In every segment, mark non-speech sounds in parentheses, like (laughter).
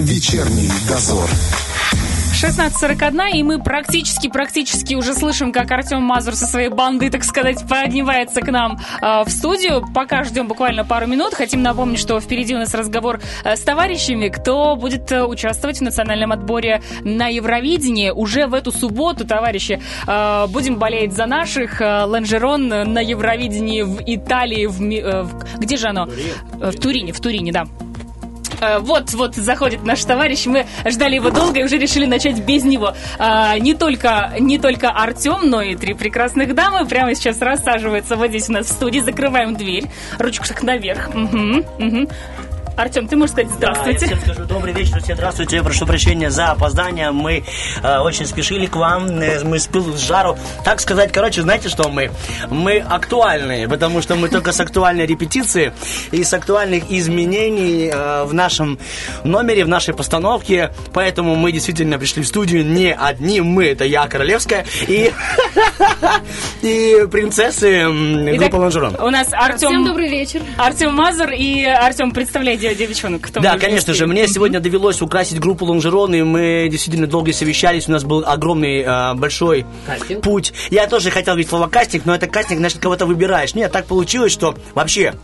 Вечерний дозор. 16.41, и мы практически-практически уже слышим, как Артем Мазур со своей бандой, так сказать, поднимается к нам э, в студию. Пока ждем буквально пару минут. Хотим напомнить, что впереди у нас разговор э, с товарищами, кто будет э, участвовать в национальном отборе на Евровидении. Уже в эту субботу, товарищи, э, будем болеть за наших. Э, Ланжерон на Евровидении в Италии, в, э, в- где же оно? В Турине, в Турине, да. Э, Вот, вот заходит наш товарищ. Мы ждали его долго и уже решили начать без него. А, Не только, не только Артем, но и три прекрасных дамы прямо сейчас рассаживаются вот здесь у нас в студии. Закрываем дверь. Ручку так наверх. Мгм, мгм. Артем, ты можешь сказать Да, я здравствуйте? всем скажу добрый вечер, всем здравствуйте, прошу прощения за опоздание, мы э, очень спешили к вам, э, мы с пылу с жару, так сказать, короче, знаете, что мы? Мы актуальные, потому что мы только с актуальной репетиции и с актуальных изменений э, в нашем номере, в нашей постановке, поэтому мы действительно пришли в студию не одни, мы, это я, Королевская, и, (laughs) и принцессы группы Лонжерон. У нас Артем... Всем добрый вечер. Артем Мазур и Артем, представляй де- девчонок. Кто Да, конечно же, мне сегодня довелось украсить группу Лонжерон, и мы действительно долго совещались, у нас был огромный, э, большой Кастинг. путь. Я тоже хотел говорить слово кастинг, но это кастинг, значит, кого-то выбираешь. Нет, так получилось, что вообще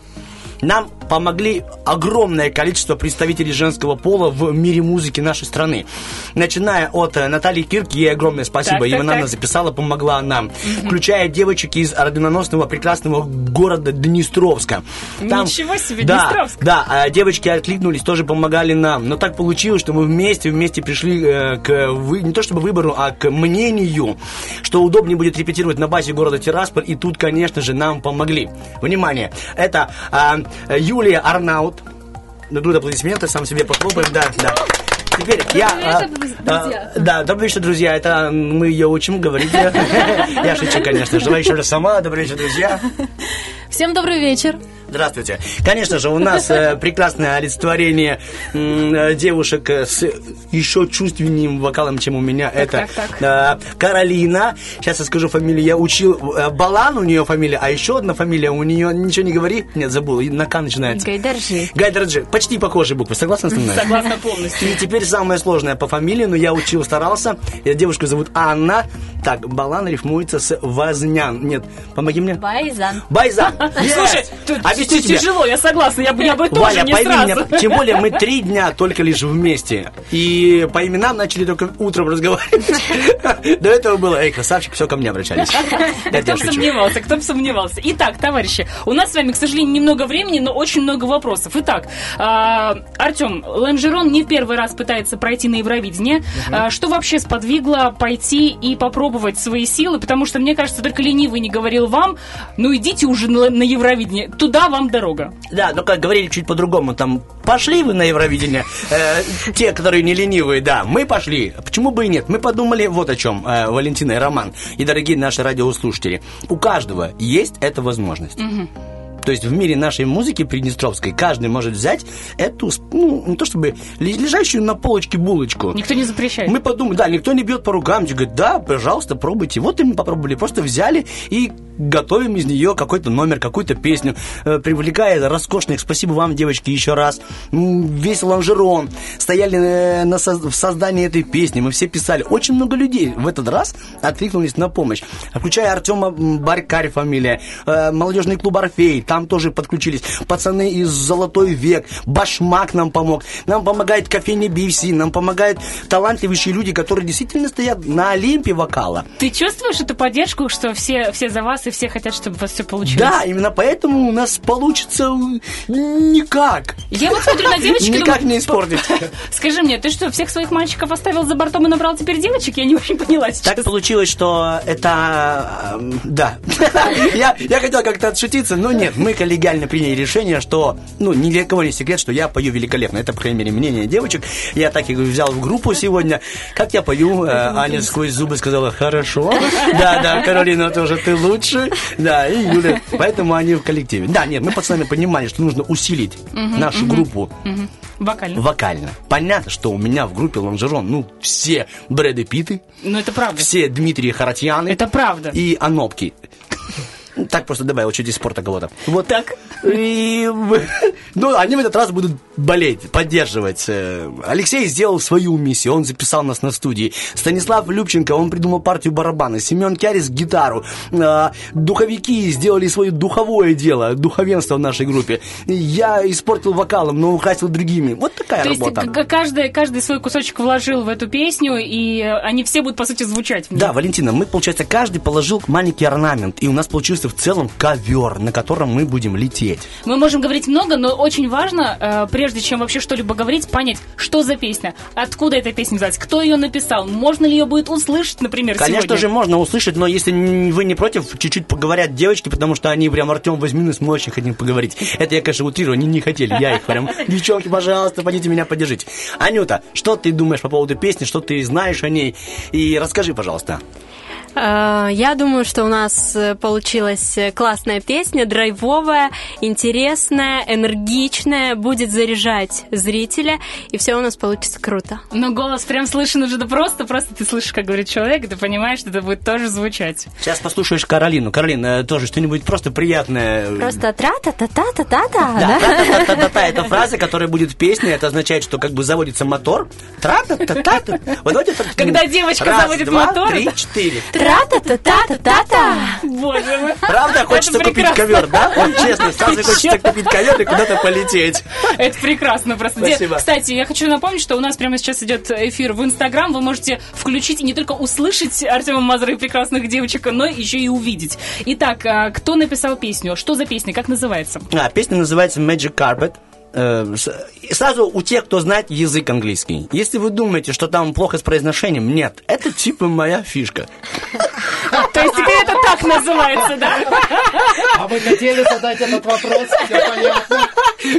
нам помогли огромное количество представителей женского пола в мире музыки нашей страны. Начиная от э, Натальи Кирки, ей огромное спасибо. Так, так, Именно она так. записала, помогла нам. Включая девочек из орденоносного прекрасного города Днестровска. Ничего себе, да, Днестровск. Да, а девочки откликнулись, тоже помогали нам. Но так получилось, что мы вместе, вместе пришли э, к, вы- не то чтобы выбору, а к мнению, что удобнее будет репетировать на базе города Тирасполь. И тут, конечно же, нам помогли. Внимание, это а, Юлия Арнаут. Ну, тут аплодисменты, сам себе похлопаем, да, да. Теперь я... а, друзья. а, Да, добрый вечер, друзья. Это мы ее учим говорить. (laughs) Я шучу, конечно же. Давай еще раз сама. Добрый вечер, друзья. Всем добрый вечер. Здравствуйте. Конечно же, у нас э, прекрасное олицетворение э, девушек с еще чувственнее вокалом, чем у меня. Это так, э, Каролина. Сейчас я скажу фамилию. Я учил э, Балан у нее фамилия, а еще одна фамилия у нее ничего не говори. Нет, забыл. На К начинается. Гайдаржи. Гайдарджи. Почти похожие буквы. Согласны со мной? Согласна полностью. И теперь самое сложное по фамилии, но я учил, старался. Девушку зовут Анна. Так, Балан рифмуется с Вознян. Нет, помоги мне. Байзан. Байзан. (laughs) Слушай, тут Объясню тебе. тяжело, я согласна, я бы, я бы тоже Валя, не пойми сразу. меня, тем более мы три дня только лишь вместе. И по именам начали только утром разговаривать. До этого было, эй, красавчик, все ко мне обращались. (laughs) Да кто бы сомневался, кто бы сомневался. Итак, товарищи, у нас с вами, к сожалению, немного времени, но очень много вопросов. Итак, а, Артем, Ланжерон не в первый раз пытается пройти на Евровидение. А, Что вообще сподвигло пойти и попробовать свои силы? Потому что, мне кажется, только ленивый не говорил вам, ну идите уже на Евровидение, туда вам дорога. Да, но как говорили чуть по-другому, там, пошли вы на Евровидение, Э, те, которые не ленивые, да, мы пошли, почему бы и нет, мы подумали вот о чем, э, Валентина и Роман, и дорогие наши радиослушатели, у каждого есть эта возможность. То есть в мире нашей музыки приднестровской каждый может взять эту, ну, не то чтобы ле- лежащую на полочке булочку. Никто не запрещает. Мы подумали, да, никто не бьет по рукам, говорит, да, пожалуйста, пробуйте. Вот и мы попробовали, просто взяли и готовим из нее какой-то номер, какую-то песню, э, привлекая роскошных, спасибо вам, девочки, еще раз, весь лонжерон, стояли э, на соз- в создании этой песни, мы все писали. Очень много людей в этот раз откликнулись на помощь, включая Артема Барькарь фамилия, э, молодежный клуб Орфей, там тоже подключились, пацаны из Золотой век, Башмак нам помог, нам помогает кофейня BFC, нам помогают талантливейшие люди, которые действительно стоят на Олимпе вокала. Ты чувствуешь эту поддержку, что все, все за вас и все хотят, чтобы у вас все получилось? Да, именно поэтому у нас получится никак. Я вот смотрю на девочек и Никак думаю, не испортить. (laughs) Скажи мне, ты что, всех своих мальчиков оставил за бортом и набрал теперь девочек? Я не очень поняла сейчас. Так получилось, что это... эм, Да. (laughs) Я, я хотел как-то отшутиться, но нет, мы коллегиально приняли решение, что, ну, ни для кого не секрет, что я пою великолепно. Это, по крайней мере, мнение девочек. Я так их взял в группу сегодня. Как я пою, э, Аня сквозь зубы сказала, хорошо. (laughs) Да, да, Каролина тоже ты лучше. Да, и Юля. Поэтому они в коллективе. Да, нет, мы пацаны понимали, что нужно усилить нашу группу Вокально. вокально. Понятно, что у меня в группе Лонжерон, ну, все Брэды Питты, Ну, это правда. все Дмитрии Харатьяны Это правда. и Анопки. Так просто добавил чуть из спорта кого-то. Вот Так. И, ну, они в этот раз будут болеть, поддерживать. Э, Алексей сделал свою миссию, он записал нас на студии. Станислав Любченко, он придумал партию барабана. Семен Кярис гитару. А, Духовики сделали свое духовое дело, духовенство в нашей группе. Я испортил вокалом, но украсил другими. Вот такая То есть работа. к- каждый, каждый свой кусочек вложил в эту песню, и э, они все будут, по сути, звучать. Да, Валентина, мы, получается, каждый положил маленький орнамент, и у нас получился в целом ковер, на котором мы будем лететь. Мы можем говорить много, но очень важно, э, прежде чем вообще что-либо говорить, понять, что за песня, откуда эта песня взялась, кто ее написал, можно ли ее будет услышать, например, Конечно сегодня. же, можно услышать, но если вы не против, чуть-чуть поговорят девочки, потому что они прям, Артем, возьми нас, мы очень хотим поговорить. Это я, конечно, утрирую, они не хотели, я их прям, (laughs) девчонки, пожалуйста, пойдите меня поддержите. Анюта, что ты думаешь по поводу песни, что ты знаешь о ней? И расскажи, пожалуйста. Э, Я думаю, что у нас э, получилась э, классная песня, драйвовая, интересная, энергичная, будет заряжать зрителя, и все у нас получится круто. Но голос прям слышен уже, да просто, просто ты слышишь, как говорит человек, и ты понимаешь, что это будет тоже звучать. Сейчас послушаешь Каролину. Каролина, тоже что-нибудь просто приятное. Просто тра-та-та-та-та-та-та, Да, тра-та-та-та-та, это фраза, которая будет в песне, это означает, что как бы заводится мотор. Тра-та-та-та-та. Когда девочка Раз, заводит два, мотор, три, это- четыре. Тра-та-та-та-та-та-та. Боже мой. Правда, хочется купить ковер, да? Вот честно, сразу хочется купить ковер и куда-то полететь. Это прекрасно просто. Спасибо. Кстати, я хочу напомнить, что у нас прямо сейчас идет эфир в Инстаграм. Вы можете включить и не только услышать Артема Мазура и прекрасных девочек, но еще и увидеть. Итак, а, кто написал песню? Что за песня? Как называется? А, песня называется Magic Carpet. Э, Сразу у тех, кто знает язык английский. Если вы думаете, что там плохо с произношением, нет. Это типа моя фишка. То есть теперь это так называется, да? А вы хотели задать этот вопрос? Все понятно.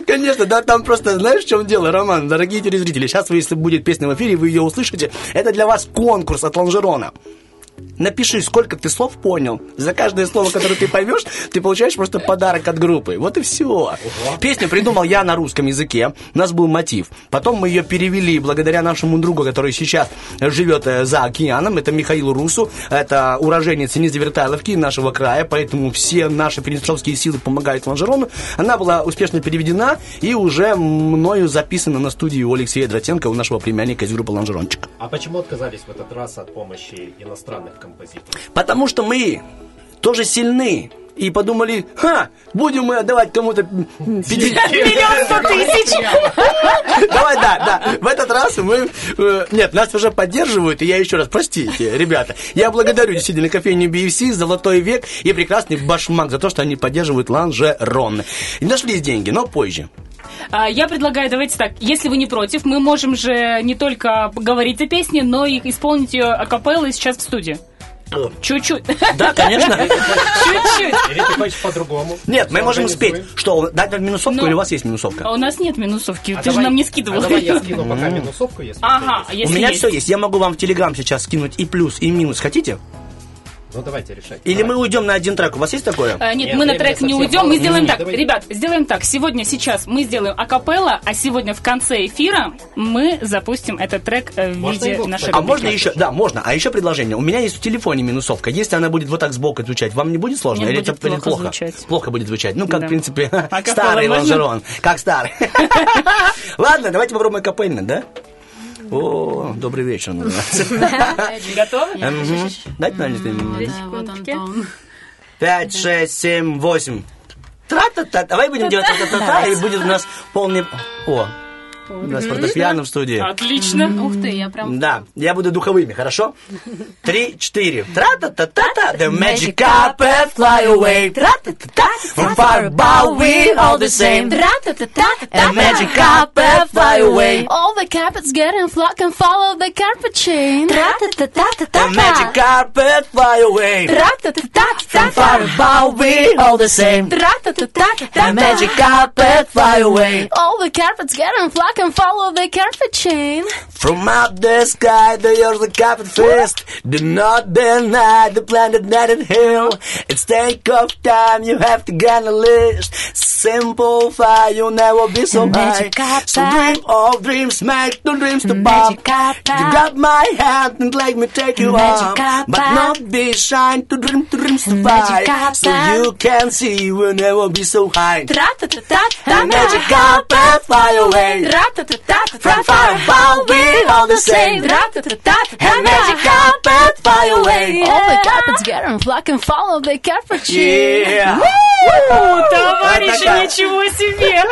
Конечно, да, там просто, знаешь, в чем дело, Роман, дорогие телезрители, сейчас вы, если будет песня в эфире, вы ее услышите, это для вас конкурс от Лонжерона. Напиши, сколько ты слов понял. За каждое слово, которое ты поймешь, ты получаешь просто подарок от группы. Вот и все. Песню придумал я на русском языке. У нас был мотив. Потом мы ее перевели благодаря нашему другу, который сейчас живет э, за океаном. Это Михаил Русу. Это уроженец Низовертайловки нашего края. Поэтому все наши перенесовские силы помогают Лонжерону. Она была успешно переведена и уже мною записана на студии у Алексея Дротенко, у нашего племянника из группы Лонжерончик. А почему отказались в этот раз от помощи иностранных композиторов? Потому что мы тоже сильны. И подумали, ха, будем мы отдавать кому-то м, 50 (laughs) Миллион сто тысяч! (laughs) Давай, да, да. В этот раз мы... э, Нет, нас уже поддерживают, и я еще раз, простите, ребята. Я благодарю действительно кофейню BFC, Золотой век и прекрасный Башмак за то, что они поддерживают ланжерон. И нашлись деньги, но позже. А, Я предлагаю, давайте так, если вы не против, мы можем же не только говорить о песне, но и исполнить ее акапеллой сейчас в студии. Чуть-чуть. Да, конечно. Чуть-чуть. Или ты хочешь по-другому? Нет, мы можем спеть. Что, дать вам минусовку Ну. или у вас есть минусовка? А у нас нет минусовки, А ты же нам не А скидывал. давай я скину пока минусовку, если Ага, У меня все есть. Я могу вам в Телеграм сейчас скинуть и плюс, и минус. Хотите? Ну давайте решать. Или Давай. мы уйдем на один трек? У вас есть такое? А, нет, Нет, мы на трек не уйдем. мало. Мы сделаем М, так. давай. Ребят, сделаем так. Сегодня, сейчас мы сделаем акапелла, а сегодня в конце эфира мы запустим этот трек э, в Можно виде его, нашей кстати? А можно еще, да, можно. А еще предложение. У меня есть в телефоне минусовка. Если она будет вот так сбоку звучать, вам не будет сложно? Нет, Или будет это будет плохо плохо? звучать. Плохо будет звучать. Ну, как, Да. в принципе, (laughs) капелла старый можно? лонжерон. Как старый. (laughs) Ладно, давайте попробуем капельно, да? О, добрый вечер. называется. (laughs) Готовы? Мгм. Дайте Секундки. Пять, шесть, семь, восемь. Тра-та-та. Давай будем делать тра-та-та, и будет у нас полный... О, у нас фортепиано в студии. Отлично. Ух ты, я прям... Да, я буду духовыми, хорошо? Три, четыре. Тра-та-та-та-та. The magic carpet fly away. Тра-та-та-та. From far above we all the same. The magic carpet fly away. All the carpets get in flock and follow the carpet chain. The magic carpet fly away. From far above we all the same. The magic carpet fly away. All the carpets get in flock and follow the carpet chain. From out the sky, the yours the carpet fist. Do not deny the planet that it hill. It's take of time, you have to get a list Simplify, you'll never be so high. Magic So carpet. dream of dreams, make the dreams to pop. Magic carpet. You got my hand and let me take you Magic up. carpet. But not be shy to dream to dreams to Magic fly. So carpet. you can see we'll never be so high. Тра-та-та-та-та, Magic carpet, fly away. Тра-та-та-та-та, From far above, we all the same. Тра-та-та-та-та, And magic carpet, fly away. All the carpets get on flock and follow the carpet tree. Yeah. О, товарищи, такая. Ничего себе!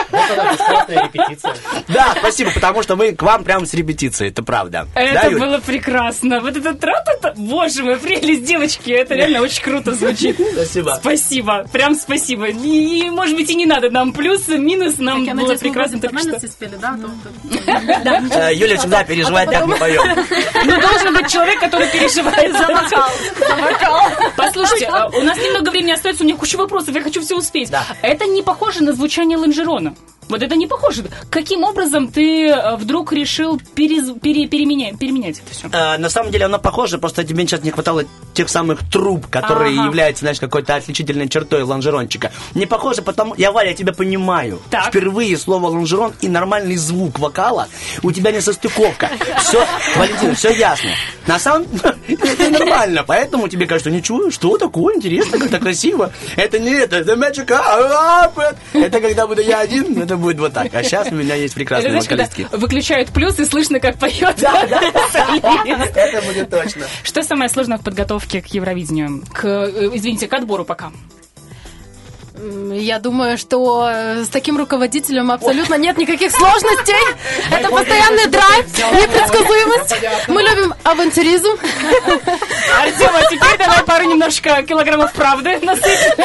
Это бесплатная репетиция. (laughs) Да, спасибо, потому что мы к вам прямо с репетиции, это правда. Да, Это Юль? было прекрасно. Вот это тра-та-та. Боже мой, прелесть, девочки. Это реально очень круто звучит. (laughs) Спасибо. Спасибо. Прям спасибо. И, может быть, и не надо нам плюсы, минус. Нам Я было надеюсь, прекрасно только что. спели, да? То- (laughs) Э, Юля всегда переживает, как мы поем. Ну, должен быть человек, который переживает за вокал. Послушайте, а, у нас немного времени остается, у меня куча вопросов, я хочу все успеть. Да. Это не похоже на звучание лонжерона. Вот это не похоже. Каким образом ты э, вдруг решил перез- пере- переменя- переменять это все? Э, На самом деле оно похоже, просто тебе сейчас не хватало тех самых труб, которые Ага. являются, знаешь, какой-то отличительной чертой лонжерончика. Не похоже, потому... Я, Валя, я тебя понимаю. Так. Впервые слово лонжерон и нормальный звук вокала у тебя не состыковка. Все, Валентина, все ясно. На самом (laughs) это нормально, поэтому тебе кажется, ничего, что такое, интересно, как-то красиво. Это не это, это magic. Это когда буду я один, это будет вот так. А сейчас у меня есть Это прекрасные знаешь, когда вокалистки. выключают плюс и слышно, как поет. солист. (laughs) Это будет точно. Что самое сложное в подготовке к Евровидению? К, э, извините, к отбору пока. Я думаю, что э, с таким руководителем абсолютно нет никаких сложностей. Это постоянный драйв, непредсказуемость. Мы любим авантюризм. Артем, а теперь давай пару немножко килограммов правды насыпь.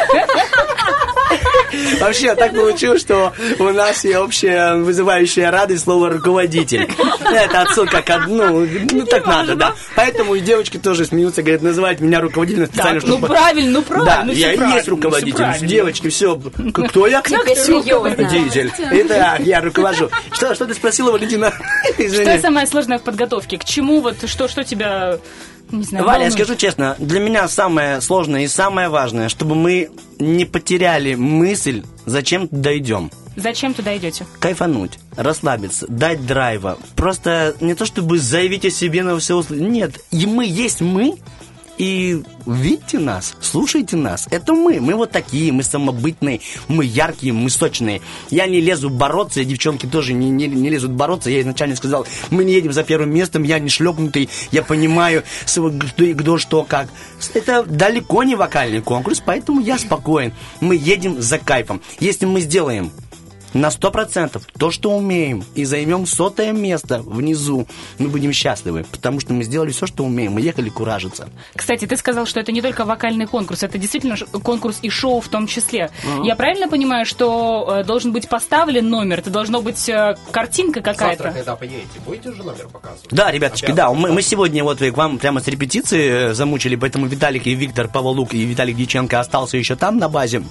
Вообще, так получилось, что у нас и общая вызывающая радость слово «руководитель». Это отсылка к одну, ну так надо, да. Поэтому и девочки тоже смеются, говорят, называют меня руководителем специально, ну чтобы... правильно, ну правильно. Да, ну я и есть ну руководитель. Девочки, все. Кто я? Руководитель. Итак, я руковожу. Что, что ты спросила, Валентина? Что самое сложное в подготовке? К чему вот, что, что тебя, не знаю, Валя, я скажу честно, для меня самое сложное и самое важное, чтобы мы не потеряли мысль, зачем туда идем. Зачем туда идете? кайфануть, расслабиться, дать драйва. Просто не то чтобы заявить о себе на все услышать. Нет, и мы есть мы. И видите нас, слушайте нас. Это мы. Мы вот такие, мы самобытные, мы яркие, мы сочные. Я не лезу бороться, и девчонки тоже не, не, не лезут бороться. Я изначально сказал, мы не едем за первым местом, я не шлепнутый, я понимаю, кто, что, как. Это далеко не вокальный конкурс, поэтому я спокоен. Мы едем за кайфом. Если мы сделаем на сто процентов то, что умеем, и займем сотое место внизу, мы будем счастливы, потому что мы сделали все, что умеем, мы ехали куражиться. Кстати, ты сказал, что это не только вокальный конкурс, это действительно конкурс и шоу в том числе. Я правильно понимаю, что э, должен быть поставлен номер, это должно быть э, картинка Завтра, какая-то? когда поедете, будете уже номер показывать? Да, ребяточки, да, мы, мы сегодня вот к вам прямо с репетиции э, замучили, поэтому Виталик и Виктор Павлук и Виталик Дьяченко остался еще там на базе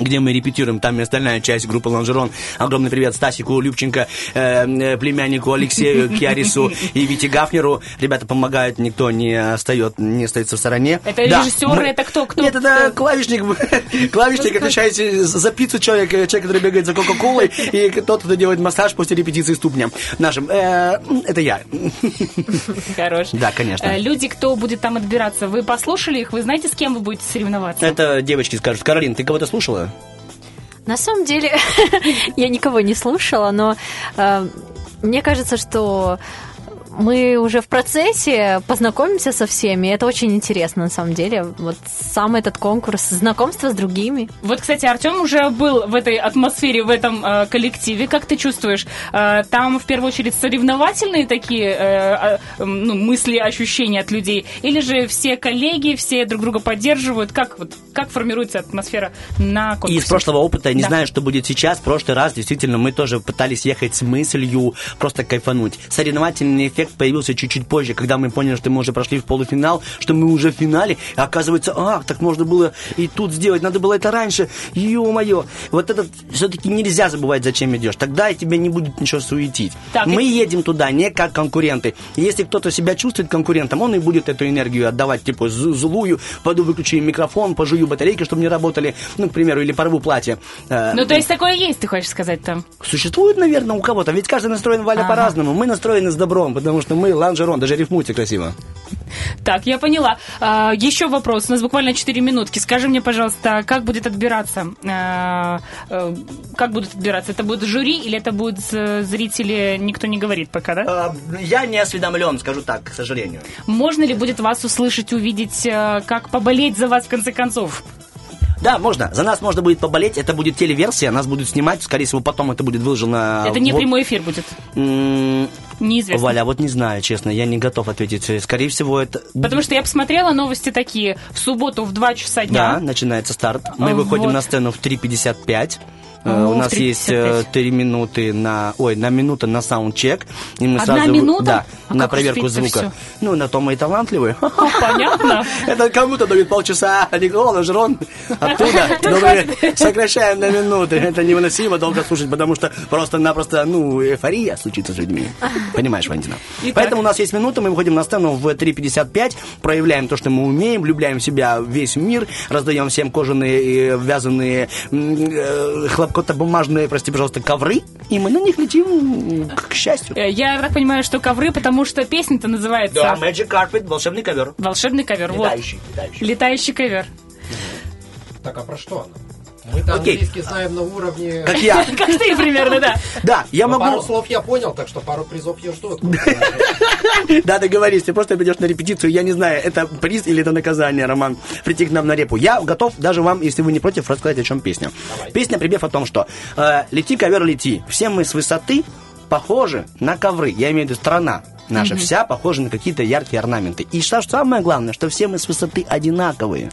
где мы репетируем, там и остальная часть группы Лонжерон. Огромный привет Стасику Любченко, э, э, племяннику Алексею (laughs) Киарису и Вите Гафнеру. Ребята помогают, никто не остает, не остается в стороне. Это Да, режиссеры, мы- это кто? кто Нет, это клавишник, (laughs) клавишник, отвечает за пиццу человек, э, человек, который бегает за Кока-Колой, и тот, кто делает массаж после репетиции ступням нашим. Э, Это я. Хорош. Да, конечно. Э, Люди, кто будет там отбираться, вы послушали их? Вы знаете, с кем вы будете соревноваться? Это девочки скажут. Каролин, ты кого-то слушала? На самом деле, (laughs) я никого не слушала, но э, мне кажется, что мы уже в процессе познакомимся со всеми. Это очень интересно, на самом деле. Вот сам этот конкурс, знакомство с другими. Вот, кстати, Артем уже был в этой атмосфере, в этом э, коллективе. Как ты чувствуешь? Э, там, в первую очередь, соревновательные такие э, э, ну, мысли, ощущения от людей? Или же все коллеги, все друг друга поддерживают? Как, вот, как формируется атмосфера на конкурсе? Из прошлого опыта, не Да. знаю, что будет сейчас, в прошлый раз действительно мы тоже пытались ехать с мыслью просто кайфануть. Соревновательный эффект эффект появился чуть-чуть позже, когда мы поняли, что мы уже прошли в полуфинал, что мы уже в финале, и оказывается, а, так можно было и тут сделать, надо было это раньше, ё-моё. Вот это все-таки нельзя забывать, зачем идешь. Тогда тебя не будет ничего суетить. Так, мы и- едем туда не как конкуренты. Если кто-то себя чувствует конкурентом, он и будет эту энергию отдавать, типа, злую, пойду выключу микрофон, пожую батарейки, чтобы не работали, ну, к примеру, или порву платье. Э, Ну, то есть такое есть, ты хочешь сказать там? Существует, наверное, у кого-то. Ведь каждый настроен, Валя, Ага. по-разному. Мы настроены с добром, потому что мы ланжерон, даже рифмуйте красиво. Так, я поняла. А, еще вопрос. У нас буквально 4 минутки. Скажи мне, пожалуйста, как будет отбираться? А, э, как будут отбираться? Это будет жюри или это будут э, зрители? Никто не говорит пока, да? Э, Я не осведомлен, скажу так, к сожалению. Можно ли будет вас услышать, увидеть, э, как поболеть за вас в конце концов? Да, можно. За нас можно будет поболеть. Это будет телеверсия. Нас будут снимать. Скорее всего, потом это будет выложено... это не в- прямой эфир будет. М, Неизвестно. Валя, вот не знаю, честно. Я не готов ответить. Скорее всего, это... Потому что я посмотрела новости такие. В субботу в 2 часа Да, дня. начинается старт. Мы выходим вот. на сцену в 3.55. Э, О, У нас есть 3:55. 3 минуты на... Ой, на минута на саундчек. И мы Одна сразу, минута? Да, А на проверку звука. всё? Ну, на то мы и талантливые. Понятно. (laughs) Это кому-то дают полчаса, а Никола Жрон оттуда. (laughs) Сокращаем на минуты. Это невыносимо долго слушать, потому что просто-напросто, ну, эйфория случится с людьми. Понимаешь, Валентина? Поэтому у нас есть минута, мы выходим на сцену в 3.55, проявляем то, что мы умеем, влюбляем в себя весь мир, раздаем всем кожаные и вязаные м, э, хлопкотобумажные, прости, пожалуйста, ковры, и мы на них летим к счастью. Э, Я так понимаю, что ковры, потому что песня-то называется Да, Magic Carpet, волшебный ковер. «Волшебный ковер». Вот. Летающий, летающий. Летающий ковер. Так, а про что она? Мы-то Окей. английский знаем на уровне... Как я. (laughs) Как ты примерно, да. Да, я могу... Пару слов я понял, так что пару призов я жду. (laughs) (laughs) Да, договорись, ты просто придешь на репетицию, я не знаю, это приз или это наказание, Роман, прийти к нам на репу. Я готов даже вам, если вы не против, рассказать, о чем песня. Песня припев о том, что э, «Лети, ковер, лети». Все мы с высоты похожи на ковры. Я имею в виду страна наша вся похожа на какие-то яркие орнаменты. И что самое главное, что все мы с высоты одинаковые.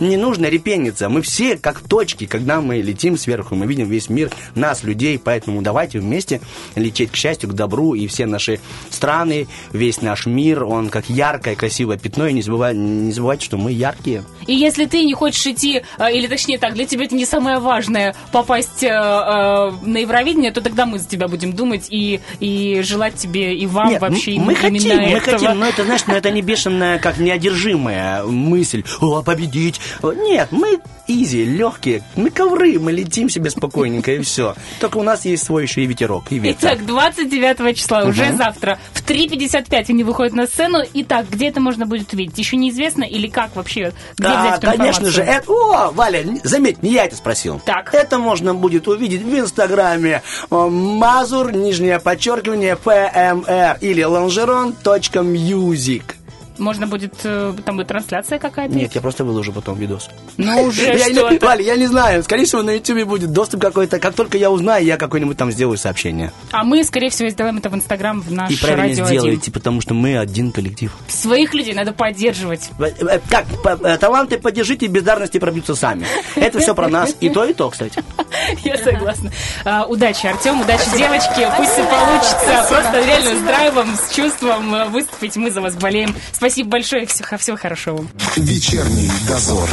Не нужно репениться. Мы все как точки, когда мы летим сверху, мы видим весь мир, нас, людей. Поэтому давайте вместе лететь к счастью, к добру. И все наши страны, весь наш мир, он как яркое, красивое пятно. И не, забывай, не забывайте, что мы яркие. И если ты не хочешь идти, э, или точнее так, для тебя это не самое важное, попасть э, э, на Евровидение, то тогда мы за тебя будем думать и, и желать тебе и вам Нет, вообще мы именно хотим, мы этого. хотим, но это, знаешь, но это не бешеная, как неодержимая мысль, о, победить. Нет, мы изи, легкие, мы ковры, мы летим себе спокойненько и все. Только у нас есть свой еще и ветерок, и ветер. Итак, 29 числа, уже завтра, в 3.55 они выходят на сцену. Итак, где это можно будет увидеть? Еще неизвестно или как вообще? Где Да, взять конечно же. Это, о, Валя, заметь, не я это спросил. Так. Это можно будет увидеть в Инстаграме Мазур, нижнее подчеркивание, ПМР или longeron.music. Можно будет, э, там будет трансляция какая-то? Нет, я просто выложу потом видос. Ну, (laughs) уже что-то. Валя, я не знаю. Скорее всего, на YouTube будет доступ какой-то. Как только я узнаю, я какой-нибудь там сделаю сообщение. А мы, скорее всего, сделаем это в Инстаграм, в наш И правильно радио 1. сделаете, потому что мы один коллектив. Своих людей надо поддерживать. Э, э, Как, по- э, таланты поддержите, бездарности пробьются сами. Это все про нас. И то, и то, кстати. (laughs) Я согласна. А, удачи, Артем, удачи, девочки. Пусть все получится. Просто реально с драйвом, с чувством э, выступить. Мы за вас болеем. Спасибо большое. Всего, всего хорошего. Вечерний дозор.